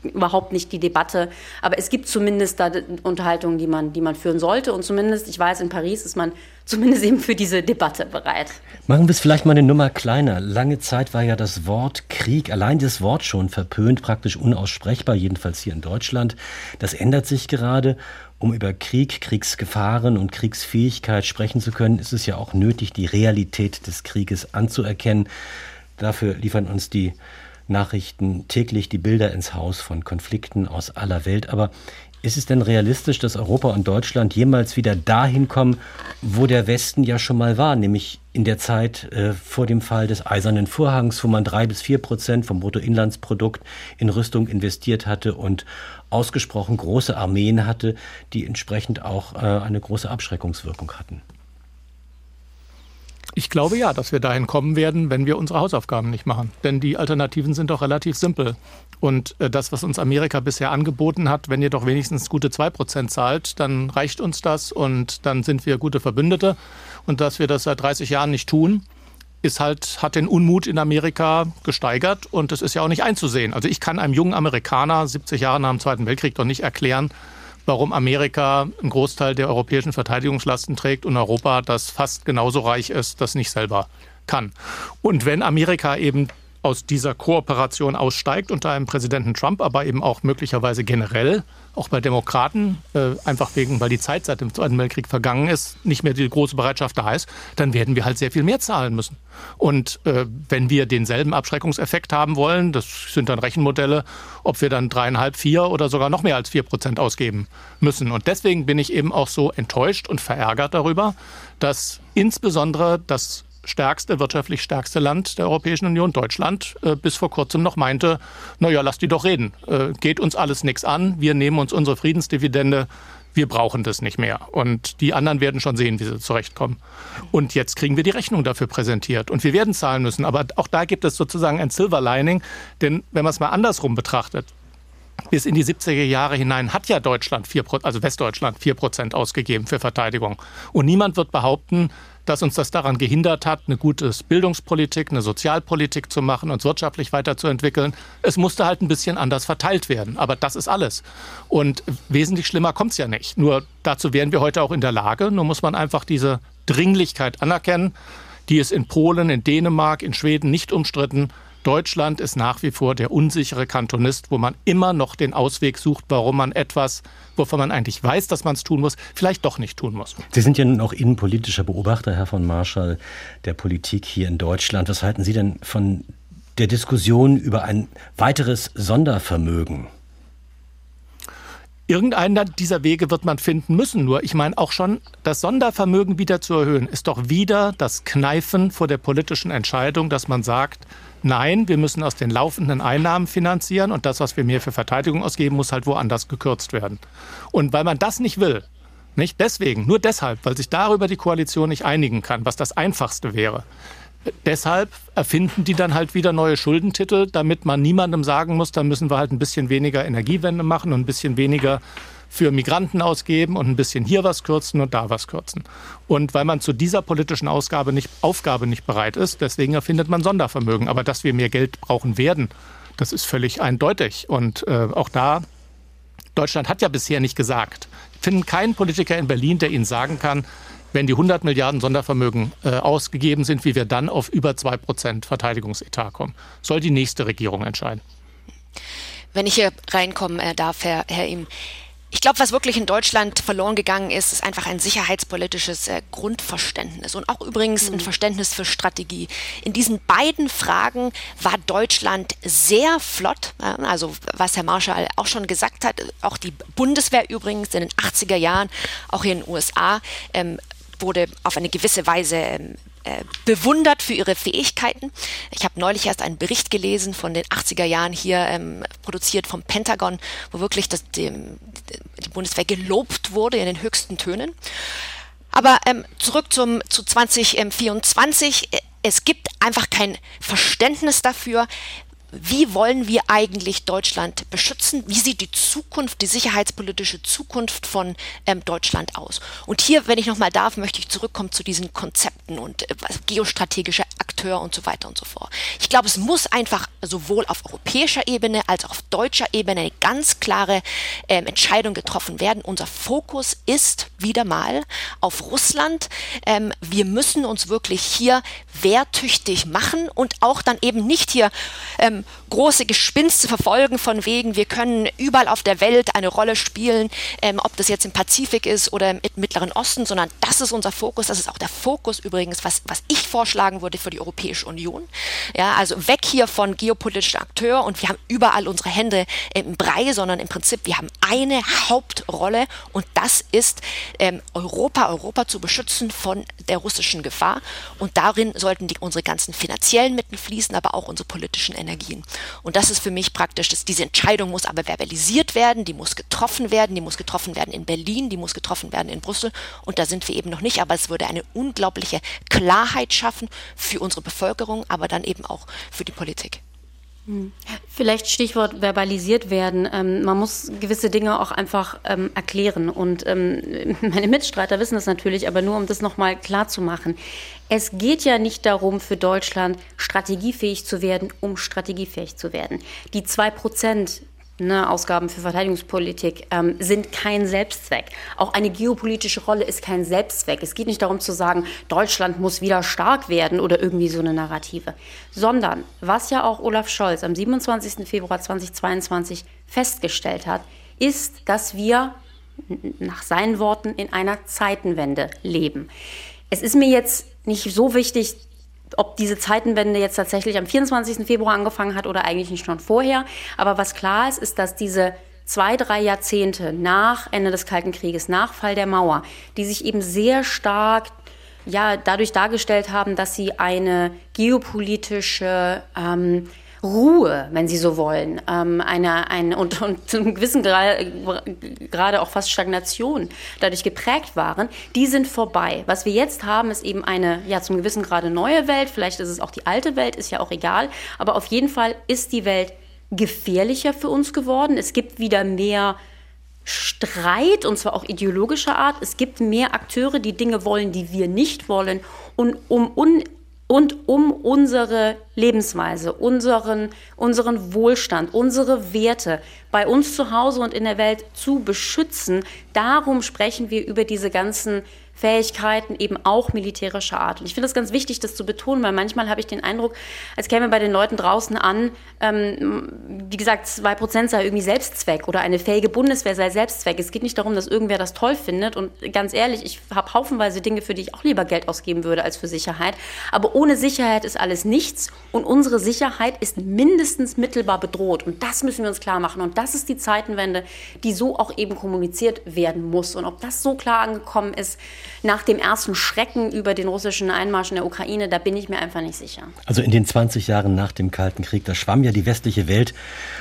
überhaupt nicht die Debatte. Aber es gibt zumindest da Unterhaltungen, die man, die man führen sollte. Und zumindest, ich weiß, in Paris ist man zumindest eben für diese Debatte bereit. Machen wir es vielleicht mal eine Nummer kleiner. Lange Zeit war ja das Wort Krieg, allein das Wort schon verpönt, praktisch unaussprechbar, jedenfalls hier in Deutschland. Das ändert sich gerade. Um über Krieg, Kriegsgefahren und Kriegsfähigkeit sprechen zu können, ist es ja auch nötig, die Realität des Krieges anzuerkennen. Dafür liefern uns die Nachrichten täglich die Bilder ins Haus von Konflikten aus aller Welt. Aber ist es denn realistisch, dass Europa und Deutschland jemals wieder dahin kommen, wo der Westen ja schon mal war, nämlich in der Zeit äh, vor dem Fall des Eisernen Vorhangs, wo man drei bis vier Prozent vom Bruttoinlandsprodukt in Rüstung investiert hatte und ausgesprochen große Armeen hatte, die entsprechend auch äh, eine große Abschreckungswirkung hatten? Ich glaube ja, dass wir dahin kommen werden, wenn wir unsere Hausaufgaben nicht machen. Denn die Alternativen sind doch relativ simpel. Und äh, das, was uns Amerika bisher angeboten hat, wenn ihr doch wenigstens gute 2% zahlt, dann reicht uns das und dann sind wir gute Verbündete. Und dass wir das seit 30 Jahren nicht tun, ist halt, hat den Unmut in Amerika gesteigert und das ist ja auch nicht einzusehen. Also ich kann einem jungen Amerikaner 70 Jahre nach dem Zweiten Weltkrieg doch nicht erklären, warum Amerika einen Großteil der europäischen Verteidigungslasten trägt und Europa, das fast genauso reich ist, das nicht selber kann. Und wenn Amerika eben aus dieser Kooperation aussteigt unter einem Präsidenten Trump, aber eben auch möglicherweise generell, auch bei Demokraten, äh, einfach wegen, weil die Zeit seit dem Zweiten Weltkrieg vergangen ist, nicht mehr die große Bereitschaft da ist, dann werden wir halt sehr viel mehr zahlen müssen. Und äh, wenn wir denselben Abschreckungseffekt haben wollen, das sind dann Rechenmodelle, ob wir dann dreieinhalb, vier oder sogar noch mehr als vier Prozent ausgeben müssen. Und deswegen bin ich eben auch so enttäuscht und verärgert darüber, dass insbesondere das stärkste, wirtschaftlich stärkste Land der Europäischen Union, Deutschland, äh, bis vor kurzem noch meinte, naja, lass die doch reden. Äh, geht uns alles nichts an. Wir nehmen uns unsere Friedensdividende. Wir brauchen das nicht mehr. Und die anderen werden schon sehen, wie sie zurechtkommen. Und jetzt kriegen wir die Rechnung dafür präsentiert. Und wir werden zahlen müssen. Aber auch da gibt es sozusagen ein Silver Lining. Denn wenn man es mal andersrum betrachtet, bis in die 70er Jahre hinein hat ja Deutschland, 4, also Westdeutschland, 4 Prozent ausgegeben für Verteidigung. Und niemand wird behaupten, dass uns das daran gehindert hat, eine gute Bildungspolitik, eine Sozialpolitik zu machen, uns wirtschaftlich weiterzuentwickeln. Es musste halt ein bisschen anders verteilt werden. Aber das ist alles. Und wesentlich schlimmer kommt es ja nicht. Nur dazu wären wir heute auch in der Lage. Nur muss man einfach diese Dringlichkeit anerkennen. Die ist in Polen, in Dänemark, in Schweden nicht umstritten. Deutschland ist nach wie vor der unsichere Kantonist, wo man immer noch den Ausweg sucht, warum man etwas, wovon man eigentlich weiß, dass man es tun muss, vielleicht doch nicht tun muss. Sie sind ja nun auch innenpolitischer Beobachter, Herr von Marschall, der Politik hier in Deutschland. Was halten Sie denn von der Diskussion über ein weiteres Sondervermögen? Irgendeiner dieser Wege wird man finden müssen. Nur, ich meine auch schon, das Sondervermögen wieder zu erhöhen, ist doch wieder das Kneifen vor der politischen Entscheidung, dass man sagt, Nein, wir müssen aus den laufenden Einnahmen finanzieren und das, was wir mehr für Verteidigung ausgeben, muss halt woanders gekürzt werden. Und weil man das nicht will, nicht deswegen, nur deshalb, weil sich darüber die Koalition nicht einigen kann, was das Einfachste wäre. Deshalb erfinden die dann halt wieder neue Schuldentitel, damit man niemandem sagen muss, dann müssen wir halt ein bisschen weniger Energiewende machen und ein bisschen weniger für Migranten ausgeben und ein bisschen hier was kürzen und da was kürzen. Und weil man zu dieser politischen Ausgabe nicht, Aufgabe nicht bereit ist, deswegen erfindet man Sondervermögen. Aber dass wir mehr Geld brauchen werden, das ist völlig eindeutig. Und äh, auch da, Deutschland hat ja bisher nicht gesagt, ich finde keinen Politiker in Berlin, der Ihnen sagen kann, wenn die 100 Milliarden Sondervermögen äh, ausgegeben sind, wie wir dann auf über 2 Prozent Verteidigungsetat kommen. Soll die nächste Regierung entscheiden. Wenn ich hier reinkommen äh, darf, Herr, Herr Im. Ich glaube, was wirklich in Deutschland verloren gegangen ist, ist einfach ein sicherheitspolitisches äh, Grundverständnis und auch übrigens ein mhm. Verständnis für Strategie. In diesen beiden Fragen war Deutschland sehr flott. Äh, also was Herr Marschall auch schon gesagt hat, auch die Bundeswehr übrigens in den 80er Jahren, auch hier in den USA, ähm, wurde auf eine gewisse Weise ähm, äh, bewundert für ihre Fähigkeiten. Ich habe neulich erst einen Bericht gelesen von den 80er Jahren hier ähm, produziert vom Pentagon, wo wirklich das, die, die Bundeswehr gelobt wurde in den höchsten Tönen. Aber ähm, zurück zum, zu 2024. Es gibt einfach kein Verständnis dafür, wie wollen wir eigentlich Deutschland beschützen? Wie sieht die Zukunft, die sicherheitspolitische Zukunft von ähm, Deutschland aus? Und hier, wenn ich nochmal darf, möchte ich zurückkommen zu diesen Konzepten und äh, geostrategische Akteur und so weiter und so fort. Ich glaube, es muss einfach sowohl auf europäischer Ebene als auch auf deutscher Ebene eine ganz klare ähm, Entscheidung getroffen werden. Unser Fokus ist wieder mal auf Russland. Ähm, wir müssen uns wirklich hier wehrtüchtig machen und auch dann eben nicht hier ähm, große Gespinste verfolgen von wegen, wir können überall auf der Welt eine Rolle spielen, ähm, ob das jetzt im Pazifik ist oder im Mittleren Osten, sondern das ist unser Fokus. Das ist auch der Fokus übrigens, was, was ich vorschlagen würde für die Europäische Union. Ja, also weg hier von geopolitischen Akteuren und wir haben überall unsere Hände im Brei, sondern im Prinzip, wir haben eine Hauptrolle und das ist ähm, Europa, Europa zu beschützen von der russischen Gefahr. Und darin sollten die, unsere ganzen finanziellen Mittel fließen, aber auch unsere politischen Energien. Und das ist für mich praktisch, dass diese Entscheidung muss aber verbalisiert werden, die muss getroffen werden, die muss getroffen werden in Berlin, die muss getroffen werden in Brüssel. Und da sind wir eben noch nicht, aber es würde eine unglaubliche Klarheit schaffen für unsere Bevölkerung, aber dann eben auch für die Politik. Vielleicht Stichwort verbalisiert werden. Ähm, man muss gewisse Dinge auch einfach ähm, erklären. Und ähm, meine Mitstreiter wissen das natürlich, aber nur um das nochmal klar zu machen. Es geht ja nicht darum, für Deutschland strategiefähig zu werden, um strategiefähig zu werden. Die zwei Prozent Ne, Ausgaben für Verteidigungspolitik ähm, sind kein Selbstzweck. Auch eine geopolitische Rolle ist kein Selbstzweck. Es geht nicht darum zu sagen, Deutschland muss wieder stark werden oder irgendwie so eine Narrative, sondern was ja auch Olaf Scholz am 27. Februar 2022 festgestellt hat, ist, dass wir nach seinen Worten in einer Zeitenwende leben. Es ist mir jetzt nicht so wichtig, ob diese Zeitenwende jetzt tatsächlich am 24. Februar angefangen hat oder eigentlich nicht schon vorher. Aber was klar ist, ist, dass diese zwei, drei Jahrzehnte nach Ende des Kalten Krieges, nach Fall der Mauer, die sich eben sehr stark ja, dadurch dargestellt haben, dass sie eine geopolitische ähm, Ruhe, wenn Sie so wollen, ähm, eine, eine, und, und zu einem gewissen Grade, gerade auch fast Stagnation dadurch geprägt waren, die sind vorbei. Was wir jetzt haben, ist eben eine, ja, zum gewissen Grade neue Welt. Vielleicht ist es auch die alte Welt, ist ja auch egal. Aber auf jeden Fall ist die Welt gefährlicher für uns geworden. Es gibt wieder mehr Streit, und zwar auch ideologischer Art. Es gibt mehr Akteure, die Dinge wollen, die wir nicht wollen. Und um un und um unsere Lebensweise, unseren, unseren Wohlstand, unsere Werte bei uns zu Hause und in der Welt zu beschützen. Darum sprechen wir über diese ganzen Fähigkeiten eben auch militärischer Art. Und ich finde es ganz wichtig, das zu betonen, weil manchmal habe ich den Eindruck, als käme bei den Leuten draußen an, ähm, wie gesagt, zwei Prozent sei irgendwie Selbstzweck oder eine fähige Bundeswehr sei Selbstzweck. Es geht nicht darum, dass irgendwer das toll findet. Und ganz ehrlich, ich habe haufenweise Dinge, für die ich auch lieber Geld ausgeben würde als für Sicherheit. Aber ohne Sicherheit ist alles nichts. Und unsere Sicherheit ist mindestens mittelbar bedroht. Und das müssen wir uns klar machen. Und das ist die Zeitenwende, die so auch eben kommuniziert werden muss. Und ob das so klar angekommen ist, nach dem ersten Schrecken über den russischen Einmarsch in der Ukraine, da bin ich mir einfach nicht sicher. Also in den 20 Jahren nach dem Kalten Krieg, da schwamm ja die westliche Welt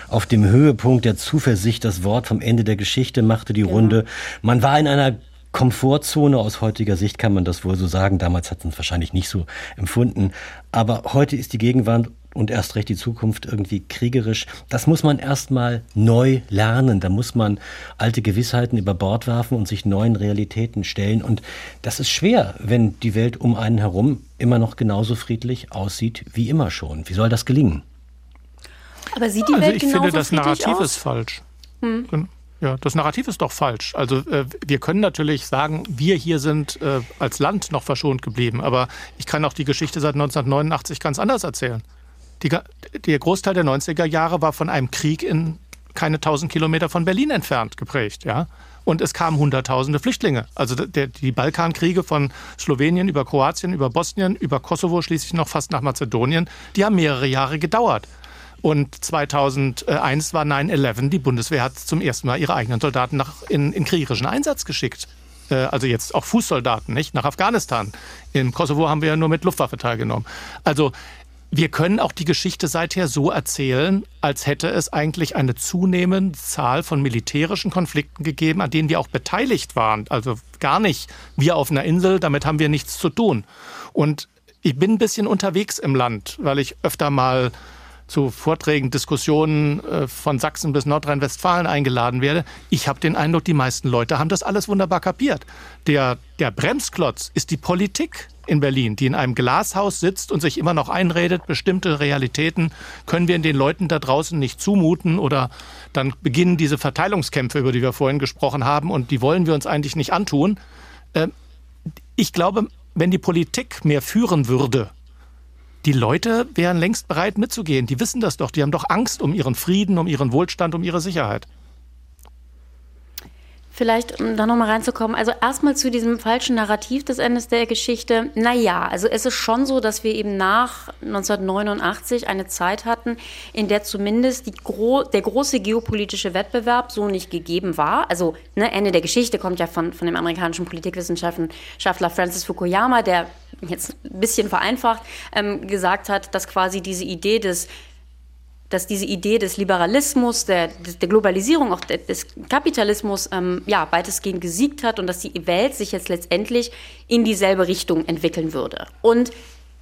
auf dem Höhepunkt der Zuversicht. Das Wort vom Ende der Geschichte machte die genau. Runde. Man war in einer Komfortzone aus heutiger Sicht kann man das wohl so sagen. Damals hat man es wahrscheinlich nicht so empfunden. Aber heute ist die Gegenwart und erst recht die Zukunft irgendwie kriegerisch. Das muss man erstmal neu lernen. Da muss man alte Gewissheiten über Bord werfen und sich neuen Realitäten stellen. Und das ist schwer, wenn die Welt um einen herum immer noch genauso friedlich aussieht wie immer schon. Wie soll das gelingen? Aber sieht die also Welt ich genauso finde, das Narrativ aus? ist falsch. Hm. Ja, das Narrativ ist doch falsch. Also äh, wir können natürlich sagen, wir hier sind äh, als Land noch verschont geblieben, aber ich kann auch die Geschichte seit 1989 ganz anders erzählen. Die, der Großteil der 90er Jahre war von einem Krieg in keine 1000 Kilometer von Berlin entfernt geprägt, ja. Und es kamen Hunderttausende Flüchtlinge. Also der, die Balkankriege von Slowenien über Kroatien, über Bosnien, über Kosovo, schließlich noch fast nach Mazedonien, die haben mehrere Jahre gedauert. Und 2001 war 9-11. Die Bundeswehr hat zum ersten Mal ihre eigenen Soldaten nach, in, in kriegerischen Einsatz geschickt. Äh, also jetzt auch Fußsoldaten, nicht? Nach Afghanistan. Im Kosovo haben wir ja nur mit Luftwaffe teilgenommen. Also wir können auch die Geschichte seither so erzählen, als hätte es eigentlich eine zunehmende Zahl von militärischen Konflikten gegeben, an denen wir auch beteiligt waren. Also gar nicht wir auf einer Insel, damit haben wir nichts zu tun. Und ich bin ein bisschen unterwegs im Land, weil ich öfter mal zu Vorträgen, Diskussionen äh, von Sachsen bis Nordrhein-Westfalen eingeladen werde. Ich habe den Eindruck, die meisten Leute haben das alles wunderbar kapiert. Der, der Bremsklotz ist die Politik in Berlin, die in einem Glashaus sitzt und sich immer noch einredet, bestimmte Realitäten können wir den Leuten da draußen nicht zumuten oder dann beginnen diese Verteilungskämpfe, über die wir vorhin gesprochen haben und die wollen wir uns eigentlich nicht antun. Äh, ich glaube, wenn die Politik mehr führen würde, die Leute wären längst bereit mitzugehen. Die wissen das doch. Die haben doch Angst um ihren Frieden, um ihren Wohlstand, um ihre Sicherheit. Vielleicht, um da nochmal reinzukommen, also erstmal zu diesem falschen Narrativ des Endes der Geschichte. Naja, also es ist schon so, dass wir eben nach 1989 eine Zeit hatten, in der zumindest Gro der große geopolitische Wettbewerb so nicht gegeben war. Also ne, Ende der Geschichte kommt ja von, von dem amerikanischen Politikwissenschaftler Francis Fukuyama, der jetzt ein bisschen vereinfacht ähm, gesagt hat, dass quasi diese Idee des dass diese Idee des Liberalismus, der, der Globalisierung, auch des Kapitalismus, ähm, ja, weitestgehend gesiegt hat und dass die Welt sich jetzt letztendlich in dieselbe Richtung entwickeln würde. Und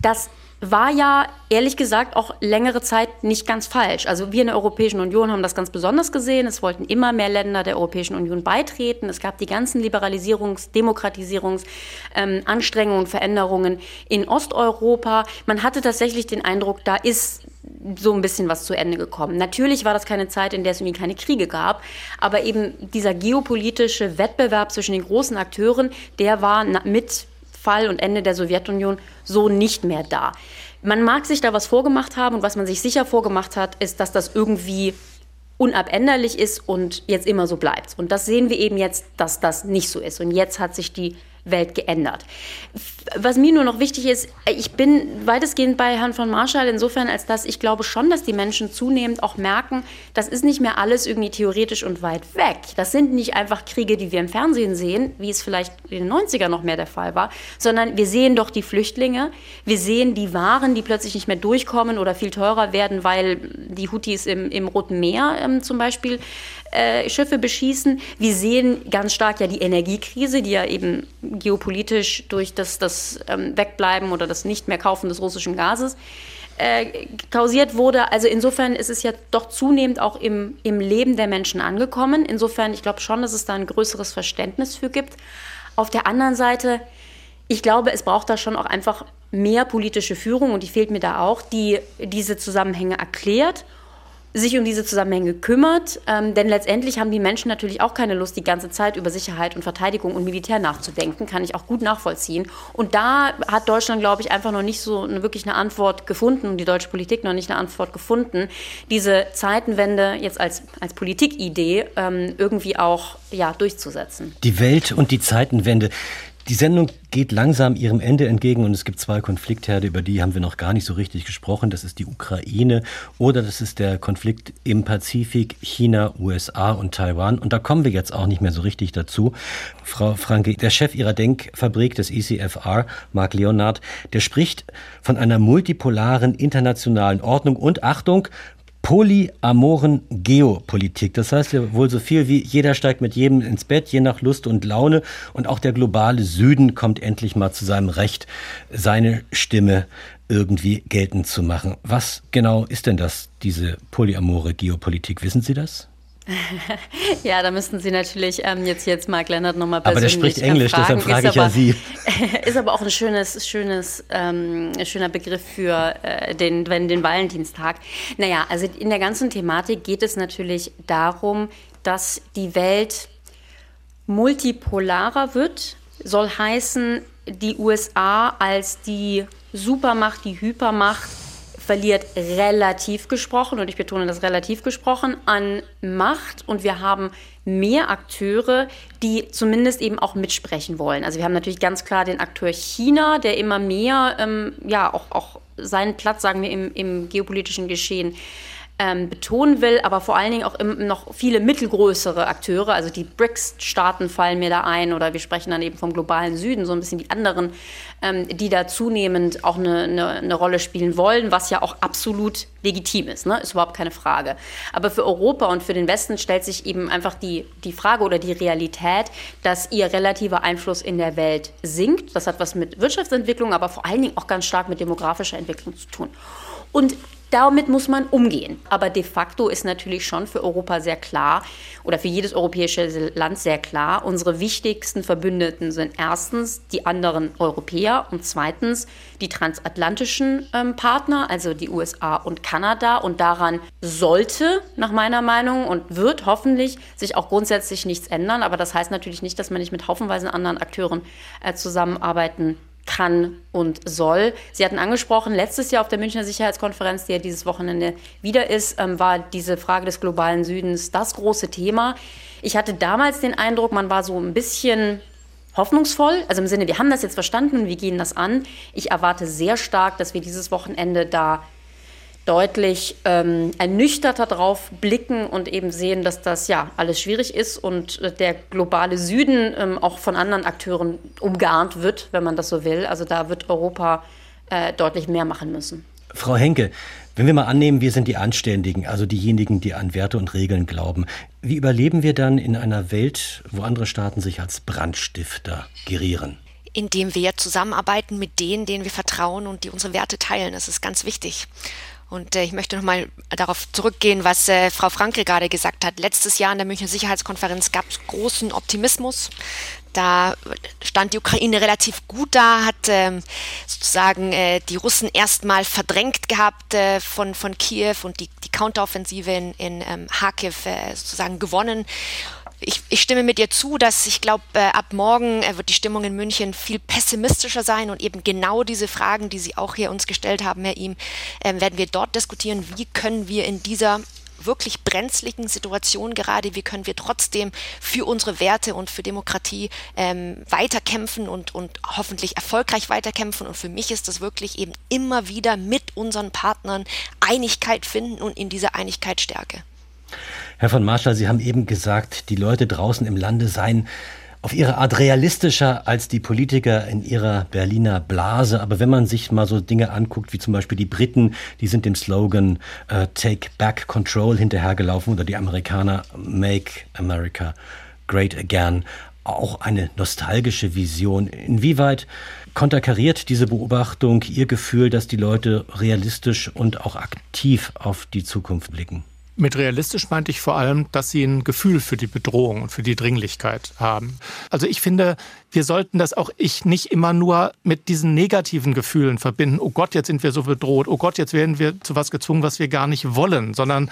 das war ja ehrlich gesagt auch längere Zeit nicht ganz falsch. Also wir in der Europäischen Union haben das ganz besonders gesehen. Es wollten immer mehr Länder der Europäischen Union beitreten. Es gab die ganzen Liberalisierungs-, Demokratisierungs-, ähm, Veränderungen in Osteuropa. Man hatte tatsächlich den Eindruck, da ist so ein bisschen was zu Ende gekommen. Natürlich war das keine Zeit, in der es irgendwie keine Kriege gab, aber eben dieser geopolitische Wettbewerb zwischen den großen Akteuren, der war mit Fall und Ende der Sowjetunion so nicht mehr da. Man mag sich da was vorgemacht haben und was man sich sicher vorgemacht hat, ist, dass das irgendwie unabänderlich ist und jetzt immer so bleibt. Und das sehen wir eben jetzt, dass das nicht so ist. Und jetzt hat sich die Welt geändert. Was mir nur noch wichtig ist, ich bin weitestgehend bei Herrn von Marschall insofern, als dass ich glaube schon, dass die Menschen zunehmend auch merken, das ist nicht mehr alles irgendwie theoretisch und weit weg. Das sind nicht einfach Kriege, die wir im Fernsehen sehen, wie es vielleicht in den 90er noch mehr der Fall war, sondern wir sehen doch die Flüchtlinge, wir sehen die Waren, die plötzlich nicht mehr durchkommen oder viel teurer werden, weil die Houthis im, im Roten Meer ähm, zum Beispiel äh, Schiffe beschießen. Wir sehen ganz stark ja die Energiekrise, die ja eben geopolitisch durch das, das ähm, Wegbleiben oder das Nicht mehr Kaufen des russischen Gases äh, kausiert wurde. Also insofern ist es ja doch zunehmend auch im, im Leben der Menschen angekommen. Insofern, ich glaube schon, dass es da ein größeres Verständnis für gibt. Auf der anderen Seite, ich glaube, es braucht da schon auch einfach mehr politische Führung und die fehlt mir da auch, die diese Zusammenhänge erklärt sich um diese Zusammenhänge kümmert. Ähm, denn letztendlich haben die Menschen natürlich auch keine Lust, die ganze Zeit über Sicherheit und Verteidigung und Militär nachzudenken. Kann ich auch gut nachvollziehen. Und da hat Deutschland, glaube ich, einfach noch nicht so eine, wirklich eine Antwort gefunden und die deutsche Politik noch nicht eine Antwort gefunden, diese Zeitenwende jetzt als, als Politikidee ähm, irgendwie auch ja, durchzusetzen. Die Welt und die Zeitenwende. Die Sendung geht langsam ihrem Ende entgegen und es gibt zwei Konfliktherde, über die haben wir noch gar nicht so richtig gesprochen. Das ist die Ukraine oder das ist der Konflikt im Pazifik, China, USA und Taiwan. Und da kommen wir jetzt auch nicht mehr so richtig dazu. Frau Franke, der Chef ihrer Denkfabrik des ECFR, Marc Leonard, der spricht von einer multipolaren internationalen Ordnung und Achtung, polyamoren Geopolitik. Das heißt ja wohl so viel wie jeder steigt mit jedem ins Bett, je nach Lust und Laune. Und auch der globale Süden kommt endlich mal zu seinem Recht, seine Stimme irgendwie geltend zu machen. Was genau ist denn das, diese polyamore Geopolitik? Wissen Sie das? Ja, da müssten Sie natürlich ähm, jetzt, jetzt Mark Leonard nochmal persönlich Aber der spricht Englisch, fragen. deshalb frage ich aber, ja Sie. Ist aber auch ein schönes, schönes, ähm, schöner Begriff für äh, den, den Valentinstag. Naja, also in der ganzen Thematik geht es natürlich darum, dass die Welt multipolarer wird, soll heißen, die USA als die Supermacht, die Hypermacht verliert relativ gesprochen, und ich betone das relativ gesprochen, an Macht und wir haben mehr Akteure, die zumindest eben auch mitsprechen wollen. Also wir haben natürlich ganz klar den Akteur China, der immer mehr, ähm, ja, auch, auch seinen Platz, sagen wir, im, im geopolitischen Geschehen ähm, betonen will, aber vor allen Dingen auch im, noch viele mittelgrößere Akteure, also die BRICS-Staaten fallen mir da ein oder wir sprechen dann eben vom globalen Süden, so ein bisschen die anderen, ähm, die da zunehmend auch eine, eine, eine, Rolle spielen wollen, was ja auch absolut legitim ist, ne? ist überhaupt keine Frage. Aber für Europa und für den Westen stellt sich eben einfach die, die Frage oder die Realität, dass ihr relativer Einfluss in der Welt sinkt. Das hat was mit Wirtschaftsentwicklung, aber vor allen Dingen auch ganz stark mit demografischer Entwicklung zu tun. Und damit muss man umgehen. Aber de facto ist natürlich schon für Europa sehr klar oder für jedes europäische Land sehr klar, unsere wichtigsten Verbündeten sind erstens die anderen Europäer und zweitens die transatlantischen ähm, Partner, also die USA und Kanada. Und daran sollte nach meiner Meinung und wird hoffentlich sich auch grundsätzlich nichts ändern. Aber das heißt natürlich nicht, dass man nicht mit haufenweise anderen Akteuren äh, zusammenarbeiten kann und soll. Sie hatten angesprochen, letztes Jahr auf der Münchner Sicherheitskonferenz, die ja dieses Wochenende wieder ist, ähm, war diese Frage des globalen Südens das große Thema. Ich hatte damals den Eindruck, man war so ein bisschen hoffnungsvoll, also im Sinne, wir haben das jetzt verstanden und wir gehen das an. Ich erwarte sehr stark, dass wir dieses Wochenende da deutlich ähm, ernüchterter drauf blicken und eben sehen, dass das ja alles schwierig ist und äh, der globale Süden ähm, auch von anderen Akteuren umgarnt wird, wenn man das so will. Also da wird Europa äh, deutlich mehr machen müssen. Frau Henke, wenn wir mal annehmen, wir sind die Anständigen, also diejenigen, die an Werte und Regeln glauben, wie überleben wir dann in einer Welt, wo andere Staaten sich als Brandstifter gerieren? Indem wir zusammenarbeiten mit denen, denen wir vertrauen und die unsere Werte teilen. Das ist ganz wichtig. Und äh, ich möchte nochmal darauf zurückgehen, was äh, Frau Frankel gerade gesagt hat. Letztes Jahr in der Münchner Sicherheitskonferenz gab es großen Optimismus. Da stand die Ukraine relativ gut da, hat ähm, sozusagen äh, die Russen erstmal verdrängt gehabt äh, von, von Kiew und die, die Counteroffensive in, in ähm, Kharkiv äh, sozusagen gewonnen ich, ich stimme mit dir zu, dass ich glaube, äh, ab morgen äh, wird die Stimmung in München viel pessimistischer sein und eben genau diese Fragen, die Sie auch hier uns gestellt haben, Herr Ihm, äh, werden wir dort diskutieren. Wie können wir in dieser wirklich brenzligen Situation gerade, wie können wir trotzdem für unsere Werte und für Demokratie ähm, weiterkämpfen und, und hoffentlich erfolgreich weiterkämpfen. Und für mich ist das wirklich eben immer wieder mit unseren Partnern Einigkeit finden und in dieser Einigkeit Stärke. Herr von Marschall, Sie haben eben gesagt, die Leute draußen im Lande seien auf ihre Art realistischer als die Politiker in ihrer Berliner Blase. Aber wenn man sich mal so Dinge anguckt, wie zum Beispiel die Briten, die sind dem Slogan uh, Take Back Control hinterhergelaufen oder die Amerikaner Make America Great Again. Auch eine nostalgische Vision. Inwieweit konterkariert diese Beobachtung Ihr Gefühl, dass die Leute realistisch und auch aktiv auf die Zukunft blicken? Mit realistisch meinte ich vor allem, dass sie ein Gefühl für die Bedrohung und für die Dringlichkeit haben. Also ich finde, wir sollten das auch ich nicht immer nur mit diesen negativen Gefühlen verbinden. Oh Gott, jetzt sind wir so bedroht. Oh Gott, jetzt werden wir zu was gezwungen, was wir gar nicht wollen, sondern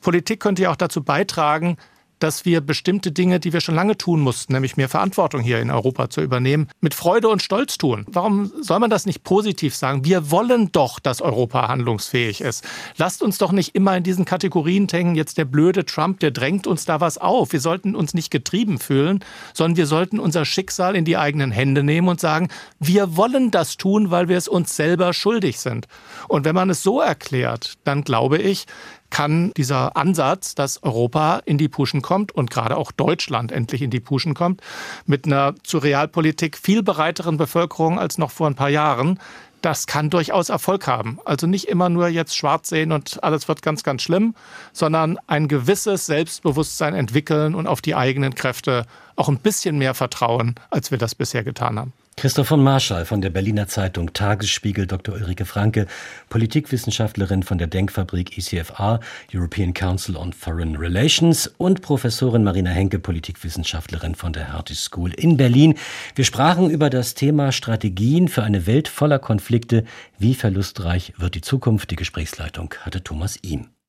Politik könnte ja auch dazu beitragen, dass wir bestimmte Dinge, die wir schon lange tun mussten, nämlich mehr Verantwortung hier in Europa zu übernehmen, mit Freude und Stolz tun. Warum soll man das nicht positiv sagen? Wir wollen doch, dass Europa handlungsfähig ist. Lasst uns doch nicht immer in diesen Kategorien denken, jetzt der blöde Trump, der drängt uns da was auf. Wir sollten uns nicht getrieben fühlen, sondern wir sollten unser Schicksal in die eigenen Hände nehmen und sagen, wir wollen das tun, weil wir es uns selber schuldig sind. Und wenn man es so erklärt, dann glaube ich, kann dieser Ansatz, dass Europa in die Puschen kommt und gerade auch Deutschland endlich in die Puschen kommt, mit einer zu Realpolitik viel bereiteren Bevölkerung als noch vor ein paar Jahren, das kann durchaus Erfolg haben. Also nicht immer nur jetzt schwarz sehen und alles wird ganz, ganz schlimm, sondern ein gewisses Selbstbewusstsein entwickeln und auf die eigenen Kräfte auch ein bisschen mehr vertrauen, als wir das bisher getan haben. Christoph von Marschall von der Berliner Zeitung Tagesspiegel, Dr. Ulrike Franke, Politikwissenschaftlerin von der Denkfabrik ECFA, European Council on Foreign Relations und Professorin Marina Henke, Politikwissenschaftlerin von der Hertie School in Berlin. Wir sprachen über das Thema Strategien für eine Welt voller Konflikte. Wie verlustreich wird die Zukunft? Die Gesprächsleitung hatte Thomas Ihm.